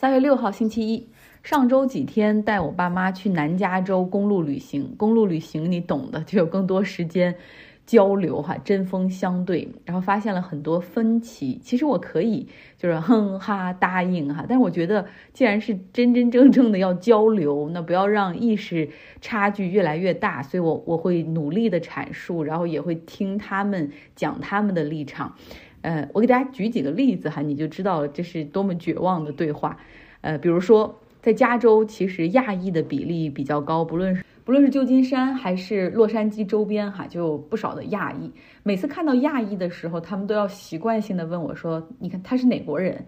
三月六号星期一，上周几天带我爸妈去南加州公路旅行。公路旅行你懂的，就有更多时间交流哈，针锋相对，然后发现了很多分歧。其实我可以就是哼哈答应哈，但是我觉得既然是真真正正的要交流，那不要让意识差距越来越大。所以我我会努力的阐述，然后也会听他们讲他们的立场。呃，我给大家举几个例子哈，你就知道这是多么绝望的对话。呃，比如说在加州，其实亚裔的比例比较高，不论是不论是旧金山还是洛杉矶周边哈，就有不少的亚裔。每次看到亚裔的时候，他们都要习惯性的问我说：“你看他是哪国人？”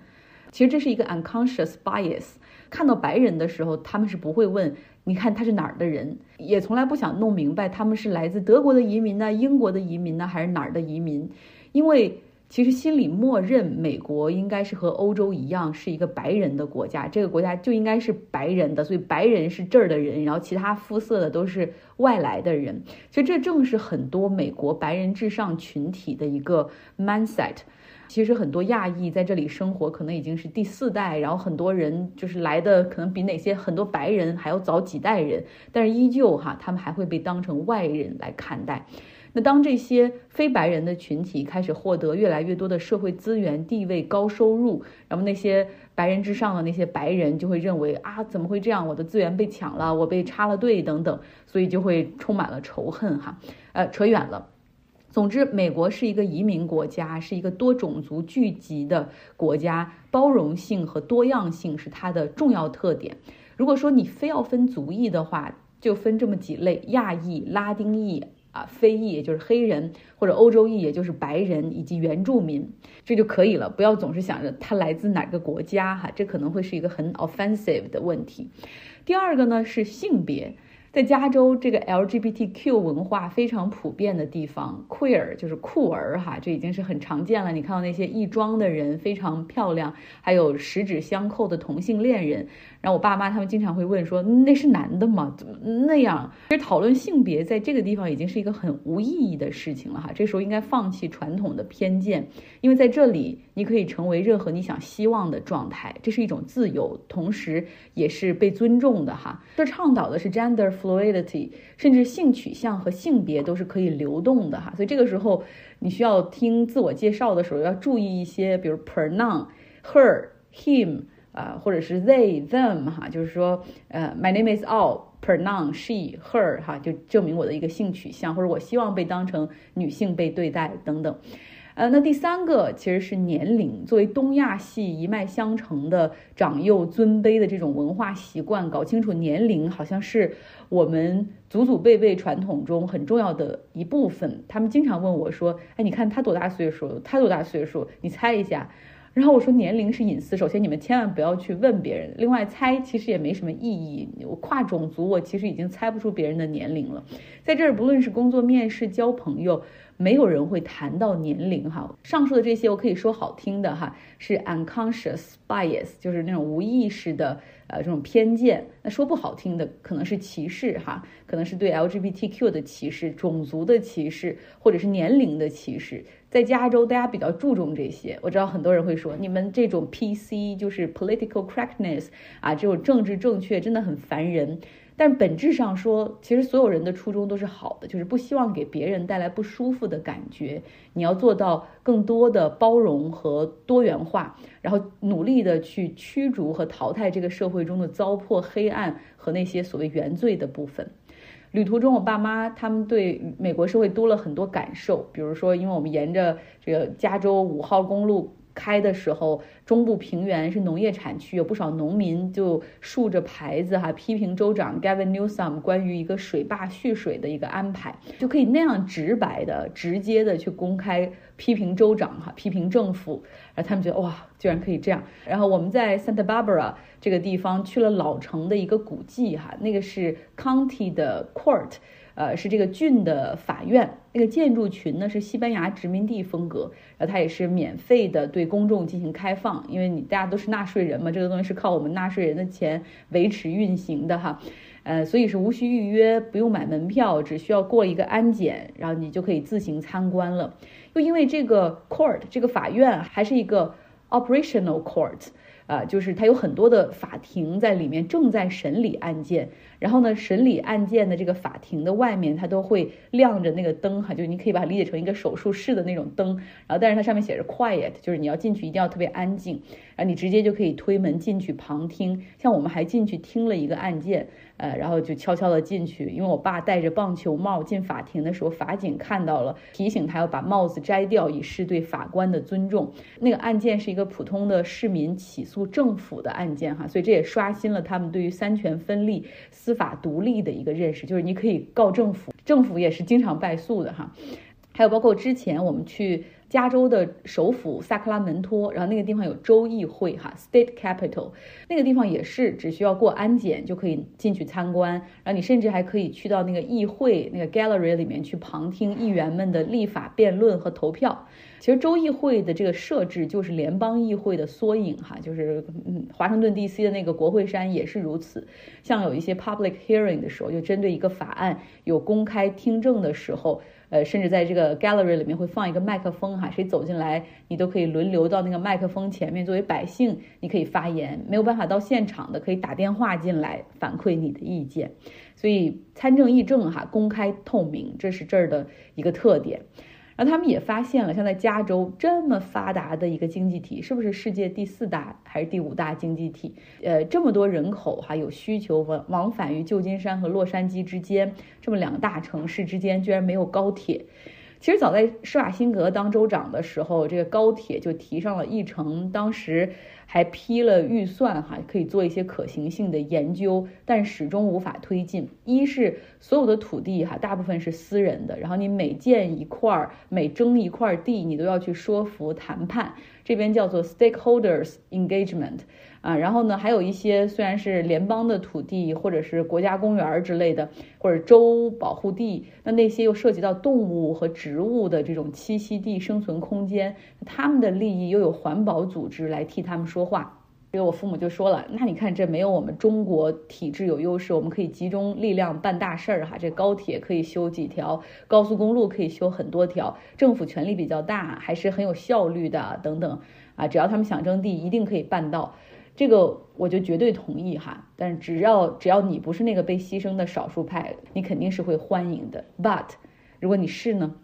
其实这是一个 unconscious bias。看到白人的时候，他们是不会问：“你看他是哪儿的人？”也从来不想弄明白他们是来自德国的移民呢、英国的移民呢，还是哪儿的移民，因为。其实心里默认美国应该是和欧洲一样是一个白人的国家，这个国家就应该是白人的，所以白人是这儿的人，然后其他肤色的都是外来的人。其实这正是很多美国白人至上群体的一个 mindset。其实很多亚裔在这里生活，可能已经是第四代，然后很多人就是来的可能比哪些很多白人还要早几代人，但是依旧哈，他们还会被当成外人来看待。那当这些非白人的群体开始获得越来越多的社会资源、地位、高收入，然后那些白人之上的那些白人就会认为啊，怎么会这样？我的资源被抢了，我被插了队等等，所以就会充满了仇恨哈。呃，扯远了。总之，美国是一个移民国家，是一个多种族聚集的国家，包容性和多样性是它的重要特点。如果说你非要分族裔的话，就分这么几类：亚裔、拉丁裔。啊，非裔也就是黑人，或者欧洲裔也就是白人，以及原住民，这就可以了。不要总是想着他来自哪个国家，哈，这可能会是一个很 offensive 的问题。第二个呢是性别。在加州这个 LGBTQ 文化非常普遍的地方，queer 就是酷儿哈，这已经是很常见了。你看到那些异装的人非常漂亮，还有十指相扣的同性恋人。然后我爸妈他们经常会问说：“那是男的吗？怎么那样？”其实讨论性别在这个地方已经是一个很无意义的事情了哈。这时候应该放弃传统的偏见，因为在这里你可以成为任何你想希望的状态，这是一种自由，同时也是被尊重的哈。这倡导的是 gender。fluidity，甚至性取向和性别都是可以流动的哈，所以这个时候你需要听自我介绍的时候要注意一些，比如 pronoun，her，him，啊，或者是 they，them，哈，就是说，呃，my name is all，pronoun，she，her，哈，就证明我的一个性取向，或者我希望被当成女性被对待等等。呃，那第三个其实是年龄。作为东亚系一脉相承的长幼尊卑的这种文化习惯，搞清楚年龄好像是我们祖祖辈辈传统中很重要的一部分。他们经常问我说：“哎，你看他多大岁数？他多大岁数？你猜一下。”然后我说：“年龄是隐私，首先你们千万不要去问别人。另外，猜其实也没什么意义。我跨种族，我其实已经猜不出别人的年龄了。在这儿，不论是工作面试、交朋友。”没有人会谈到年龄哈，上述的这些我可以说好听的哈，是 unconscious bias，就是那种无意识的呃这种偏见。那说不好听的，可能是歧视哈，可能是对 LGBTQ 的歧视、种族的歧视，或者是年龄的歧视。在加州，大家比较注重这些。我知道很多人会说，你们这种 PC 就是 political correctness 啊，这种政治正确真的很烦人。但本质上说，其实所有人的初衷都是好的，就是不希望给别人带来不舒服的感觉。你要做到更多的包容和多元化，然后努力的去驱逐和淘汰这个社会中的糟粕、黑暗和那些所谓原罪的部分。旅途中，我爸妈他们对美国社会多了很多感受，比如说，因为我们沿着这个加州五号公路。开的时候，中部平原是农业产区，有不少农民就竖着牌子哈，批评州长 Gavin Newsom 关于一个水坝蓄水的一个安排，就可以那样直白的、直接的去公开批评州长哈，批评政府，然后他们觉得哇，居然可以这样。然后我们在 Santa Barbara 这个地方去了老城的一个古迹哈，那个是 County 的 Court。呃，是这个郡的法院，那个建筑群呢是西班牙殖民地风格，然后它也是免费的对公众进行开放，因为你大家都是纳税人嘛，这个东西是靠我们纳税人的钱维持运行的哈，呃，所以是无需预约，不用买门票，只需要过一个安检，然后你就可以自行参观了。又因为这个 court 这个法院还是一个 operational court。啊，就是它有很多的法庭在里面正在审理案件，然后呢，审理案件的这个法庭的外面它都会亮着那个灯哈，就是你可以把它理解成一个手术室的那种灯，然后但是它上面写着 quiet，就是你要进去一定要特别安静，然后你直接就可以推门进去旁听，像我们还进去听了一个案件。呃，然后就悄悄的进去，因为我爸戴着棒球帽进法庭的时候，法警看到了，提醒他要把帽子摘掉，以示对法官的尊重。那个案件是一个普通的市民起诉政府的案件哈，所以这也刷新了他们对于三权分立、司法独立的一个认识，就是你可以告政府，政府也是经常败诉的哈。还有包括之前我们去。加州的首府萨克拉门托，然后那个地方有州议会哈，State Capital，那个地方也是只需要过安检就可以进去参观，然后你甚至还可以去到那个议会那个 Gallery 里面去旁听议员们的立法辩论和投票。其实州议会的这个设置就是联邦议会的缩影哈，就是嗯，华盛顿 D.C. 的那个国会山也是如此。像有一些 public hearing 的时候，就针对一个法案有公开听证的时候。呃，甚至在这个 gallery 里面会放一个麦克风哈，谁走进来，你都可以轮流到那个麦克风前面，作为百姓，你可以发言。没有办法到现场的，可以打电话进来反馈你的意见。所以参政议政哈，公开透明，这是这儿的一个特点。然后他们也发现了，像在加州这么发达的一个经济体，是不是世界第四大还是第五大经济体？呃，这么多人口哈，有需求往往返于旧金山和洛杉矶之间，这么两大城市之间居然没有高铁。其实早在施瓦辛格当州长的时候，这个高铁就提上了议程，当时。还批了预算哈，可以做一些可行性的研究，但始终无法推进。一是所有的土地哈，大部分是私人的，然后你每建一块儿，每征一块地，你都要去说服谈判，这边叫做 stakeholders engagement。啊，然后呢，还有一些虽然是联邦的土地，或者是国家公园之类的，或者州保护地，那那些又涉及到动物和植物的这种栖息地、生存空间，他们的利益又有环保组织来替他们说话。所以我父母就说了，那你看这没有我们中国体制有优势，我们可以集中力量办大事儿哈。这高铁可以修几条，高速公路可以修很多条，政府权力比较大，还是很有效率的等等啊。只要他们想征地，一定可以办到。这个我就绝对同意哈，但是只要只要你不是那个被牺牲的少数派，你肯定是会欢迎的。But 如果你是呢？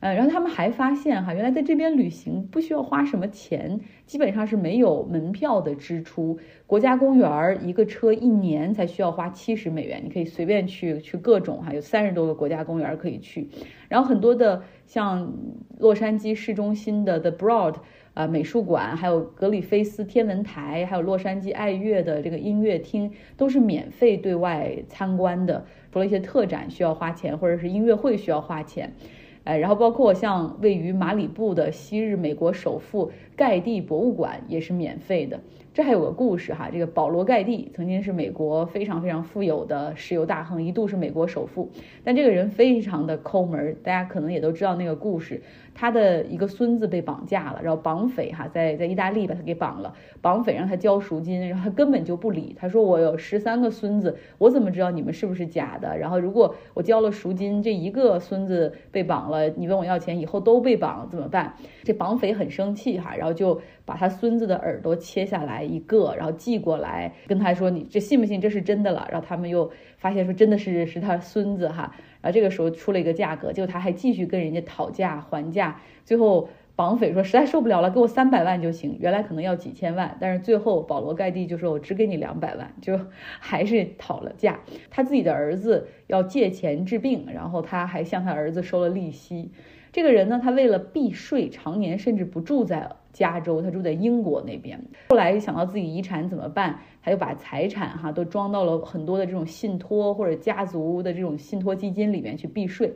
呃，然后他们还发现哈，原来在这边旅行不需要花什么钱，基本上是没有门票的支出。国家公园一个车一年才需要花七十美元，你可以随便去去各种哈，有三十多个国家公园可以去。然后很多的像洛杉矶市中心的 The Broad。啊，美术馆，还有格里菲斯天文台，还有洛杉矶爱乐的这个音乐厅，都是免费对外参观的。除了一些特展需要花钱，或者是音乐会需要花钱，哎，然后包括像位于马里布的昔日美国首富盖蒂博物馆也是免费的。这还有个故事哈，这个保罗盖蒂曾经是美国非常非常富有的石油大亨，一度是美国首富，但这个人非常的抠门，大家可能也都知道那个故事。他的一个孙子被绑架了，然后绑匪哈在在意大利把他给绑了，绑匪让他交赎金，然后他根本就不理，他说我有十三个孙子，我怎么知道你们是不是假的？然后如果我交了赎金，这一个孙子被绑了，你问我要钱，以后都被绑怎么办？这绑匪很生气哈，然然后就把他孙子的耳朵切下来一个，然后寄过来跟他说你这信不信这是真的了？然后他们又发现说真的是是他孙子哈。然后，这个时候出了一个价格，结果他还继续跟人家讨价还价，最后绑匪说实在受不了了，给我三百万就行。原来可能要几千万，但是最后保罗盖蒂就说我只给你两百万，就还是讨了价。他自己的儿子要借钱治病，然后他还向他儿子收了利息。这个人呢，他为了避税，常年甚至不住在加州，他住在英国那边。后来想到自己遗产怎么办，他就把财产哈都装到了很多的这种信托或者家族的这种信托基金里面去避税。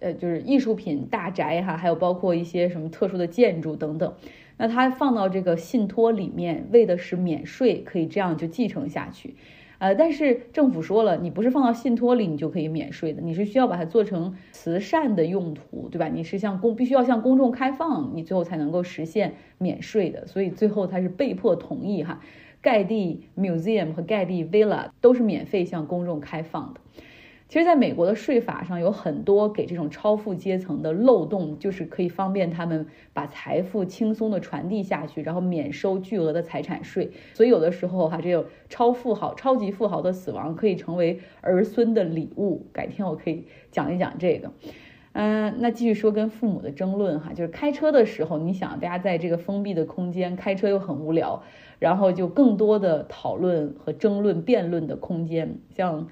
呃，就是艺术品、大宅哈，还有包括一些什么特殊的建筑等等。那他放到这个信托里面，为的是免税，可以这样就继承下去。呃，但是政府说了，你不是放到信托里你就可以免税的，你是需要把它做成慈善的用途，对吧？你是向公必须要向公众开放，你最后才能够实现免税的。所以最后他是被迫同意哈，盖蒂 Museum 和盖蒂 Villa 都是免费向公众开放的。其实，在美国的税法上有很多给这种超富阶层的漏洞，就是可以方便他们把财富轻松的传递下去，然后免收巨额的财产税。所以有的时候哈，这个超富豪、超级富豪的死亡可以成为儿孙的礼物。改天我可以讲一讲这个。嗯，那继续说跟父母的争论哈，就是开车的时候，你想大家在这个封闭的空间开车又很无聊，然后就更多的讨论和争论、辩论的空间，像。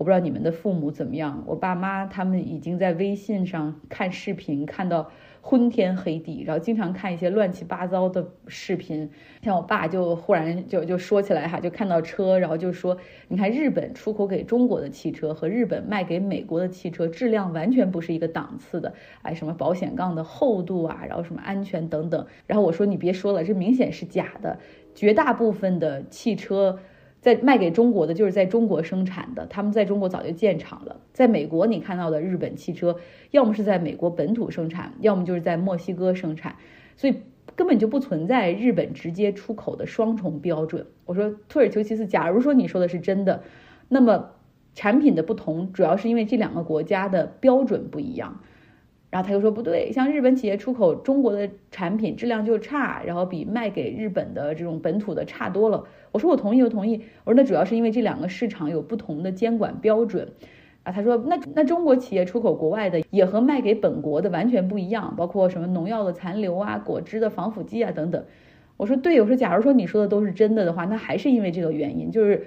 我不知道你们的父母怎么样，我爸妈他们已经在微信上看视频，看到昏天黑地，然后经常看一些乱七八糟的视频。像我爸就忽然就就说起来哈，就看到车，然后就说，你看日本出口给中国的汽车和日本卖给美国的汽车质量完全不是一个档次的，哎，什么保险杠的厚度啊，然后什么安全等等。然后我说你别说了，这明显是假的，绝大部分的汽车。在卖给中国的就是在中国生产的，他们在中国早就建厂了。在美国，你看到的日本汽车，要么是在美国本土生产，要么就是在墨西哥生产，所以根本就不存在日本直接出口的双重标准。我说，土耳其次，假如说你说的是真的，那么产品的不同主要是因为这两个国家的标准不一样。然后他又说不对，像日本企业出口中国的产品质量就差，然后比卖给日本的这种本土的差多了。我说我同意，我同意。我说那主要是因为这两个市场有不同的监管标准。啊，他说那那中国企业出口国外的也和卖给本国的完全不一样，包括什么农药的残留啊、果汁的防腐剂啊等等。我说对，我说假如说你说的都是真的的话，那还是因为这个原因，就是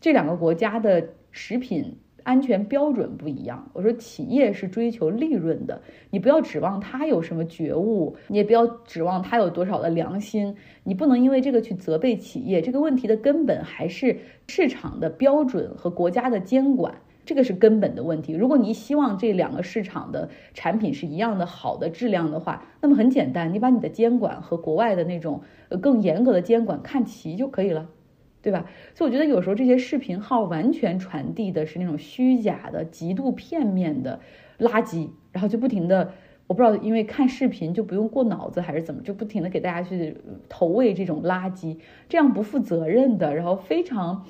这两个国家的食品。安全标准不一样。我说，企业是追求利润的，你不要指望他有什么觉悟，你也不要指望他有多少的良心，你不能因为这个去责备企业。这个问题的根本还是市场的标准和国家的监管，这个是根本的问题。如果你希望这两个市场的产品是一样的好的质量的话，那么很简单，你把你的监管和国外的那种呃更严格的监管看齐就可以了。对吧？所以我觉得有时候这些视频号完全传递的是那种虚假的、极度片面的垃圾，然后就不停的，我不知道因为看视频就不用过脑子还是怎么，就不停的给大家去投喂这种垃圾，这样不负责任的，然后非常，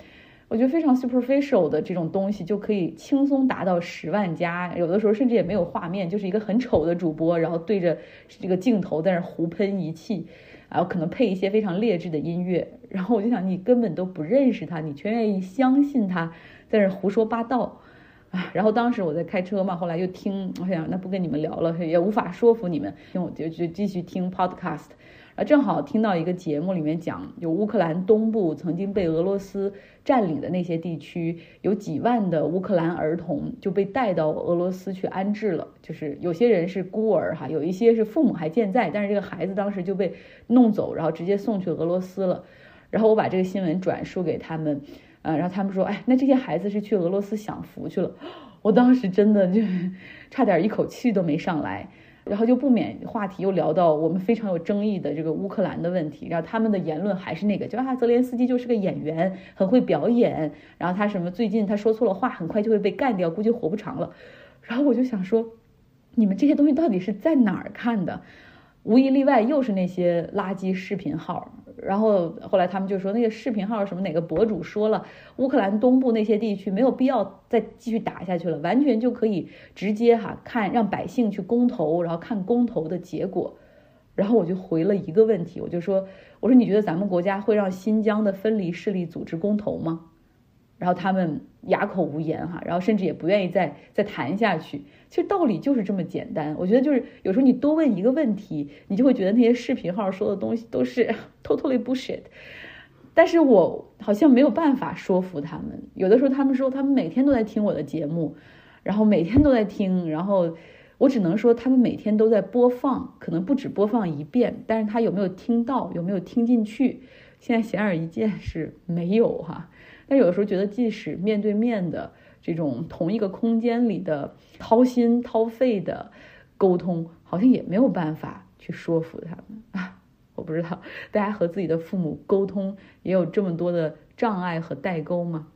我觉得非常 superficial 的这种东西就可以轻松达到十万加，有的时候甚至也没有画面，就是一个很丑的主播，然后对着这个镜头在那胡喷一气。然后可能配一些非常劣质的音乐，然后我就想，你根本都不认识他，你全愿意相信他在那胡说八道，啊！然后当时我在开车嘛，后来又听，我想那不跟你们聊了，也无法说服你们，我就就继续听 podcast。正好听到一个节目里面讲，有乌克兰东部曾经被俄罗斯占领的那些地区，有几万的乌克兰儿童就被带到俄罗斯去安置了。就是有些人是孤儿哈，有一些是父母还健在，但是这个孩子当时就被弄走，然后直接送去俄罗斯了。然后我把这个新闻转述给他们，呃，然后他们说，哎，那这些孩子是去俄罗斯享福去了。我当时真的就 差点一口气都没上来。然后就不免话题又聊到我们非常有争议的这个乌克兰的问题，然后他们的言论还是那个，就啊，泽连斯基就是个演员，很会表演，然后他什么最近他说错了话，很快就会被干掉，估计活不长了。然后我就想说，你们这些东西到底是在哪儿看的？无一例外，又是那些垃圾视频号。然后后来他们就说，那个视频号什么哪个博主说了，乌克兰东部那些地区没有必要再继续打下去了，完全就可以直接哈看让百姓去公投，然后看公投的结果。然后我就回了一个问题，我就说，我说你觉得咱们国家会让新疆的分离势力组织公投吗？然后他们哑口无言哈，然后甚至也不愿意再再谈下去。其实道理就是这么简单。我觉得就是有时候你多问一个问题，你就会觉得那些视频号说的东西都是 totally bullshit。但是我好像没有办法说服他们。有的时候他们说他们每天都在听我的节目，然后每天都在听，然后我只能说他们每天都在播放，可能不止播放一遍，但是他有没有听到，有没有听进去？现在显而易见是没有哈。但有的时候觉得，即使面对面的这种同一个空间里的掏心掏肺的沟通，好像也没有办法去说服他们啊！我不知道大家和自己的父母沟通也有这么多的障碍和代沟吗？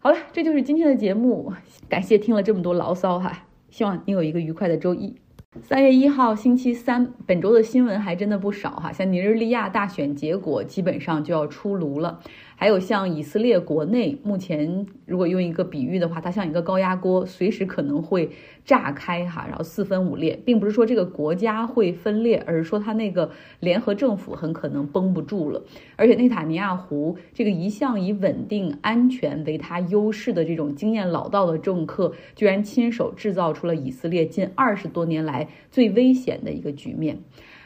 好了，这就是今天的节目，感谢听了这么多牢骚哈，希望你有一个愉快的周一。三月一号星期三，本周的新闻还真的不少哈，像尼日利亚大选结果基本上就要出炉了。还有像以色列国内，目前如果用一个比喻的话，它像一个高压锅，随时可能会炸开哈，然后四分五裂，并不是说这个国家会分裂，而是说它那个联合政府很可能绷不住了。而且内塔尼亚胡这个一向以稳定、安全为他优势的这种经验老道的政客，居然亲手制造出了以色列近二十多年来最危险的一个局面。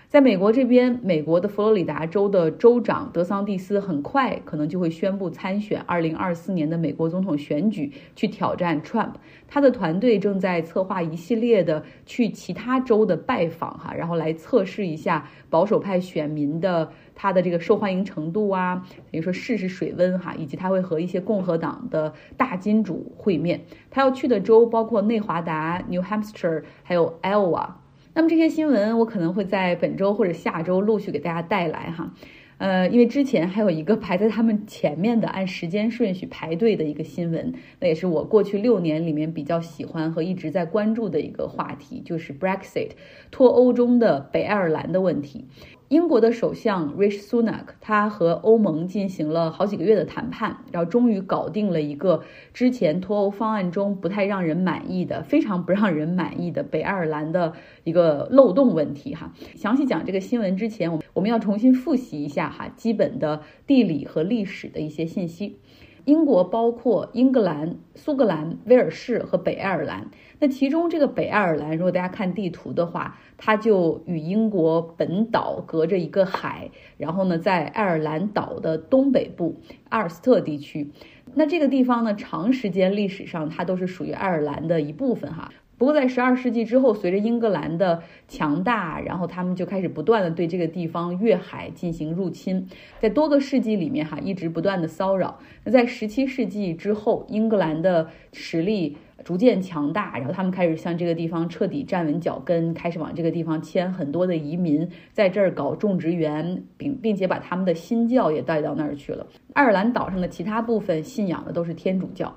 在美国这边，美国的佛罗里达州的州长德桑蒂斯很快可能就会宣布参选二零二四年的美国总统选举，去挑战 Trump。他的团队正在策划一系列的去其他州的拜访，哈，然后来测试一下保守派选民的他的这个受欢迎程度啊，等于说试试水温哈，以及他会和一些共和党的大金主会面。他要去的州包括内华达、New Hampshire，还有 Iowa。那么这些新闻我可能会在本周或者下周陆续给大家带来哈，呃，因为之前还有一个排在他们前面的按时间顺序排队的一个新闻，那也是我过去六年里面比较喜欢和一直在关注的一个话题，就是 Brexit 脱欧中的北爱尔兰的问题。英国的首相 Rishi Sunak，他和欧盟进行了好几个月的谈判，然后终于搞定了一个之前脱欧方案中不太让人满意的、非常不让人满意的北爱尔兰的一个漏洞问题。哈，详细讲这个新闻之前，我我们要重新复习一下哈基本的地理和历史的一些信息。英国包括英格兰、苏格兰、威尔士和北爱尔兰。那其中这个北爱尔兰，如果大家看地图的话，它就与英国本岛隔着一个海，然后呢，在爱尔兰岛的东北部阿尔斯特地区。那这个地方呢，长时间历史上它都是属于爱尔兰的一部分哈。不过，在十二世纪之后，随着英格兰的强大，然后他们就开始不断的对这个地方越海进行入侵，在多个世纪里面，哈，一直不断的骚扰。那在十七世纪之后，英格兰的实力逐渐强大，然后他们开始向这个地方彻底站稳脚跟，开始往这个地方迁很多的移民，在这儿搞种植园，并并且把他们的新教也带到那儿去了。爱尔兰岛上的其他部分信仰的都是天主教。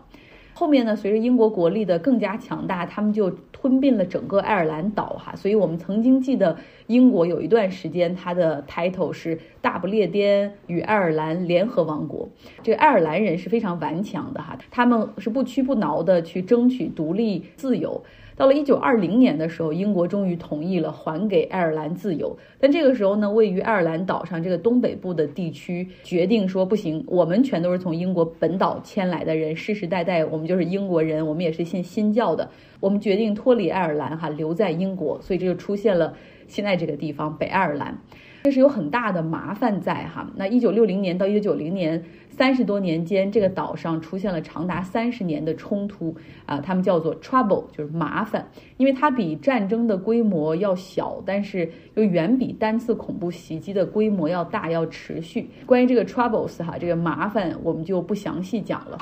后面呢，随着英国国力的更加强大，他们就吞并了整个爱尔兰岛哈。所以我们曾经记得，英国有一段时间，它的 title 是大不列颠与爱尔兰联合王国。这爱尔兰人是非常顽强的哈，他们是不屈不挠的去争取独立自由。到了一九二零年的时候，英国终于同意了还给爱尔兰自由。但这个时候呢，位于爱尔兰岛上这个东北部的地区决定说不行，我们全都是从英国本岛迁来的人，世世代代我们就是英国人，我们也是信新教的。我们决定脱离爱尔兰哈，留在英国，所以这就出现了现在这个地方北爱尔兰。这是有很大的麻烦在哈。那一九六零年到一九九零年。三十多年间，这个岛上出现了长达三十年的冲突啊，他们叫做 trouble，就是麻烦，因为它比战争的规模要小，但是又远比单次恐怖袭击的规模要大，要持续。关于这个 troubles 哈，这个麻烦我们就不详细讲了。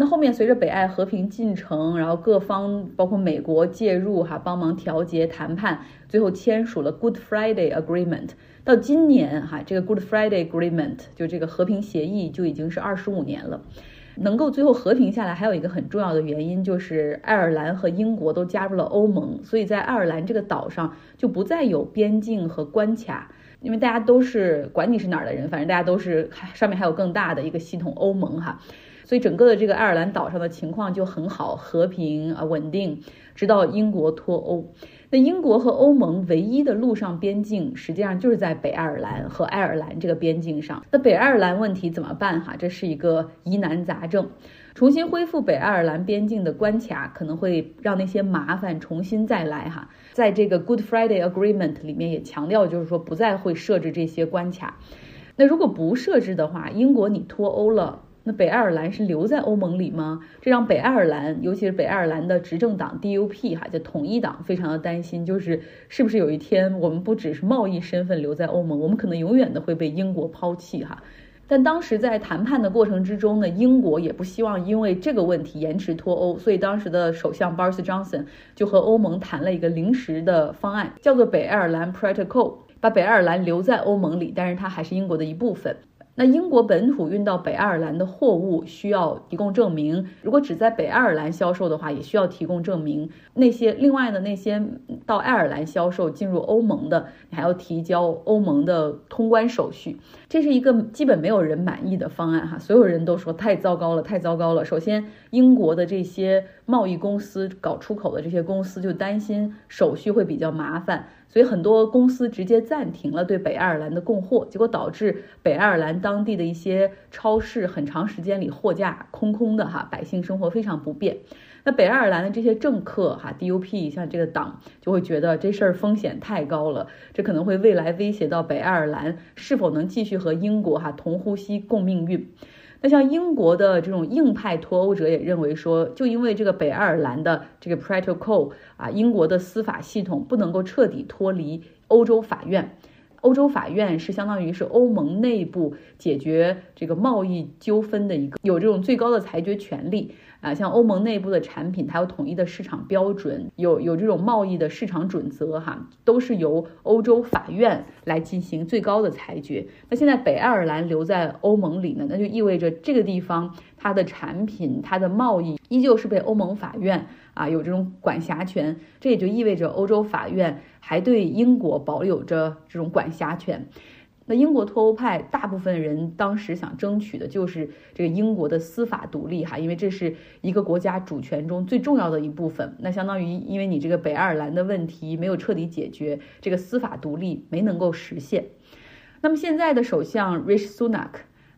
那后面随着北爱和平进程，然后各方包括美国介入哈，帮忙调节谈判，最后签署了 Good Friday Agreement。到今年哈，这个 Good Friday Agreement 就这个和平协议就已经是二十五年了。能够最后和平下来，还有一个很重要的原因就是爱尔兰和英国都加入了欧盟，所以在爱尔兰这个岛上就不再有边境和关卡，因为大家都是管你是哪儿的人，反正大家都是上面还有更大的一个系统欧盟哈。所以整个的这个爱尔兰岛上的情况就很好，和平啊稳定，直到英国脱欧。那英国和欧盟唯一的陆上边境，实际上就是在北爱尔兰和爱尔兰这个边境上。那北爱尔兰问题怎么办？哈，这是一个疑难杂症。重新恢复北爱尔兰边境的关卡，可能会让那些麻烦重新再来。哈，在这个 Good Friday Agreement 里面也强调，就是说不再会设置这些关卡。那如果不设置的话，英国你脱欧了。那北爱尔兰是留在欧盟里吗？这让北爱尔兰，尤其是北爱尔兰的执政党 DUP 哈，就统一党，非常的担心，就是是不是有一天我们不只是贸易身份留在欧盟，我们可能永远的会被英国抛弃哈。但当时在谈判的过程之中呢，英国也不希望因为这个问题延迟脱欧，所以当时的首相 Boris Johnson 就和欧盟谈了一个临时的方案，叫做北爱尔兰 Protocol，把北爱尔兰留在欧盟里，但是它还是英国的一部分。那英国本土运到北爱尔兰的货物需要提供证明，如果只在北爱尔兰销售的话，也需要提供证明。那些另外的那些到爱尔兰销售进入欧盟的，你还要提交欧盟的通关手续。这是一个基本没有人满意的方案哈，所有人都说太糟糕了，太糟糕了。首先，英国的这些贸易公司搞出口的这些公司就担心手续会比较麻烦。所以很多公司直接暂停了对北爱尔兰的供货，结果导致北爱尔兰当地的一些超市很长时间里货架空空的哈，百姓生活非常不便。那北爱尔兰的这些政客哈，DUP 像这个党就会觉得这事儿风险太高了，这可能会未来威胁到北爱尔兰是否能继续和英国哈同呼吸共命运。那像英国的这种硬派脱欧者也认为说，就因为这个北爱尔兰的这个 protocol 啊，英国的司法系统不能够彻底脱离欧洲法院。欧洲法院是相当于是欧盟内部解决这个贸易纠纷的一个有这种最高的裁决权利。啊，像欧盟内部的产品，它有统一的市场标准，有有这种贸易的市场准则，哈，都是由欧洲法院来进行最高的裁决。那现在北爱尔兰留在欧盟里呢，那就意味着这个地方它的产品、它的贸易依旧是被欧盟法院啊有这种管辖权。这也就意味着欧洲法院还对英国保有着这种管辖权。那英国脱欧派大部分人当时想争取的就是这个英国的司法独立哈，因为这是一个国家主权中最重要的一部分。那相当于因为你这个北爱尔兰的问题没有彻底解决，这个司法独立没能够实现。那么现在的首相 Rishi Sunak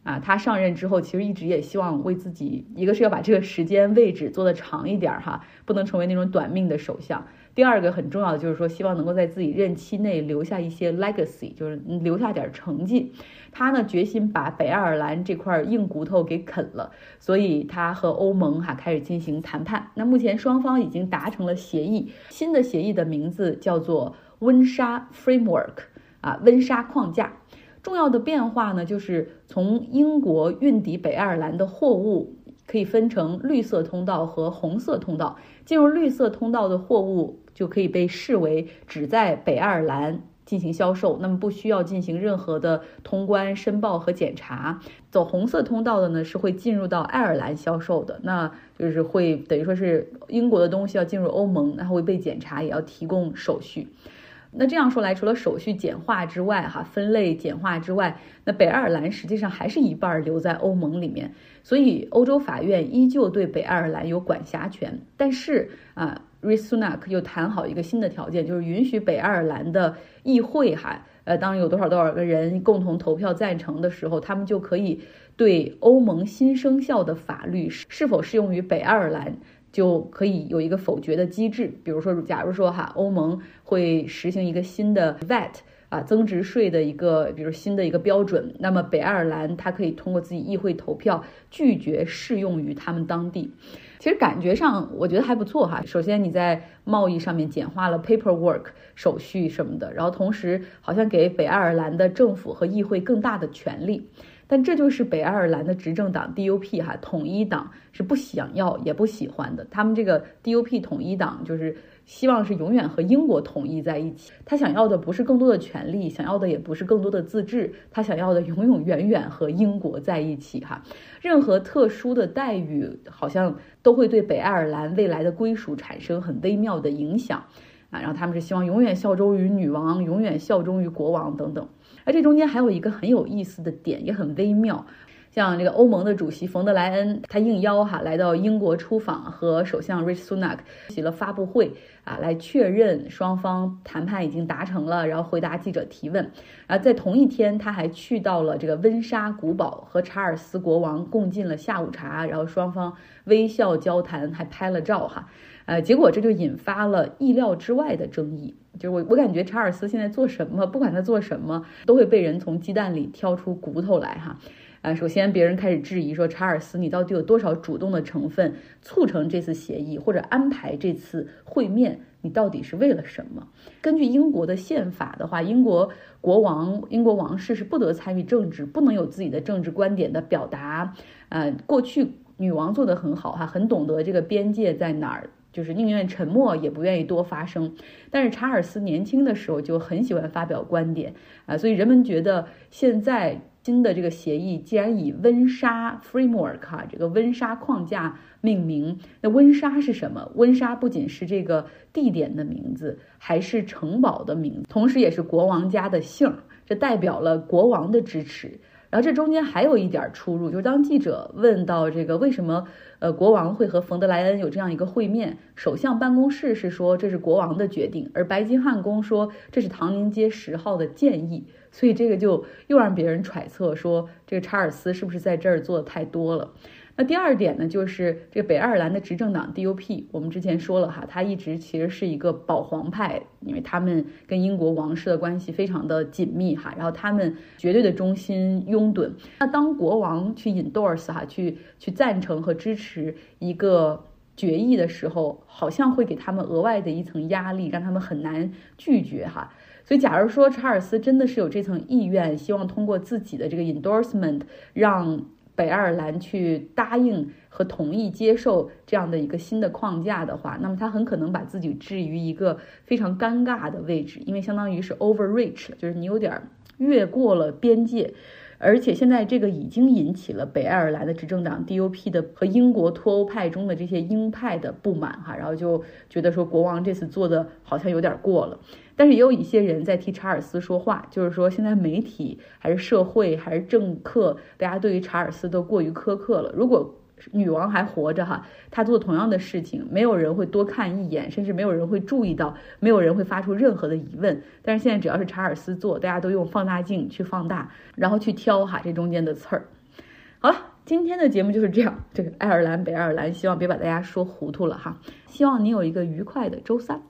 啊，他上任之后其实一直也希望为自己，一个是要把这个时间位置做得长一点哈，不能成为那种短命的首相。第二个很重要的就是说，希望能够在自己任期内留下一些 legacy，就是留下点成绩。他呢决心把北爱尔兰这块硬骨头给啃了，所以他和欧盟哈开始进行谈判。那目前双方已经达成了协议，新的协议的名字叫做温莎 framework，啊，温莎框架。重要的变化呢，就是从英国运抵北爱尔兰的货物。可以分成绿色通道和红色通道。进入绿色通道的货物就可以被视为只在北爱尔兰进行销售，那么不需要进行任何的通关申报和检查。走红色通道的呢，是会进入到爱尔兰销售的，那就是会等于说是英国的东西要进入欧盟，那会被检查，也要提供手续。那这样说来，除了手续简化之外，哈，分类简化之外，那北爱尔兰实际上还是一半留在欧盟里面，所以欧洲法院依旧对北爱尔兰有管辖权。但是啊，Risunak 又谈好一个新的条件，就是允许北爱尔兰的议会，哈，呃，当有多少多少个人共同投票赞成的时候，他们就可以对欧盟新生效的法律是否适用于北爱尔兰。就可以有一个否决的机制，比如说，假如说哈，欧盟会实行一个新的 VAT 啊增值税的一个，比如新的一个标准，那么北爱尔兰它可以通过自己议会投票拒绝适用于他们当地。其实感觉上我觉得还不错哈。首先你在贸易上面简化了 paperwork 手续什么的，然后同时好像给北爱尔兰的政府和议会更大的权利。但这就是北爱尔兰的执政党 DUP 哈统一党是不想要也不喜欢的。他们这个 DUP 统一党就是希望是永远和英国统一在一起。他想要的不是更多的权利，想要的也不是更多的自治，他想要的永永远远和英国在一起哈。任何特殊的待遇好像都会对北爱尔兰未来的归属产生很微妙的影响啊。然后他们是希望永远效忠于女王，永远效忠于国王等等。而这中间还有一个很有意思的点，也很微妙。像这个欧盟的主席冯德莱恩，他应邀哈来到英国出访，和首相 Rishi Sunak 起了发布会啊，来确认双方谈判已经达成了，然后回答记者提问。啊，在同一天，他还去到了这个温莎古堡，和查尔斯国王共进了下午茶，然后双方微笑交谈，还拍了照哈。呃，结果这就引发了意料之外的争议。就是我，我感觉查尔斯现在做什么，不管他做什么，都会被人从鸡蛋里挑出骨头来哈。啊，首先别人开始质疑说，查尔斯你到底有多少主动的成分促成这次协议或者安排这次会面？你到底是为了什么？根据英国的宪法的话，英国国王、英国王室是不得参与政治，不能有自己的政治观点的表达。呃，过去女王做得很好哈，很懂得这个边界在哪儿。就是宁愿沉默也不愿意多发声，但是查尔斯年轻的时候就很喜欢发表观点啊，所以人们觉得现在新的这个协议既然以温莎 framework 哈这个温莎框架命名，那温莎是什么？温莎不仅是这个地点的名字，还是城堡的名字，同时也是国王家的姓，这代表了国王的支持。然后这中间还有一点出入，就是当记者问到这个为什么呃国王会和冯德莱恩有这样一个会面，首相办公室是说这是国王的决定，而白金汉宫说这是唐宁街十号的建议，所以这个就又让别人揣测说这个查尔斯是不是在这儿做的太多了。那第二点呢，就是这个北爱尔兰的执政党 DUP，我们之前说了哈，它一直其实是一个保皇派，因为他们跟英国王室的关系非常的紧密哈，然后他们绝对的忠心拥趸。那当国王去 endorse 哈，去去赞成和支持一个决议的时候，好像会给他们额外的一层压力，让他们很难拒绝哈。所以，假如说查尔斯真的是有这层意愿，希望通过自己的这个 endorsement 让北爱尔兰去答应和同意接受这样的一个新的框架的话，那么他很可能把自己置于一个非常尴尬的位置，因为相当于是 overreach，就是你有点越过了边界。而且现在这个已经引起了北爱尔兰的执政党 DUP 的和英国脱欧派中的这些鹰派的不满哈，然后就觉得说国王这次做的好像有点过了。但是也有一些人在替查尔斯说话，就是说现在媒体还是社会还是政客，大家对于查尔斯都过于苛刻了。如果女王还活着哈，她做同样的事情，没有人会多看一眼，甚至没有人会注意到，没有人会发出任何的疑问。但是现在只要是查尔斯做，大家都用放大镜去放大，然后去挑哈这中间的刺儿。好了，今天的节目就是这样。这个爱尔兰北爱尔兰，希望别把大家说糊涂了哈。希望你有一个愉快的周三。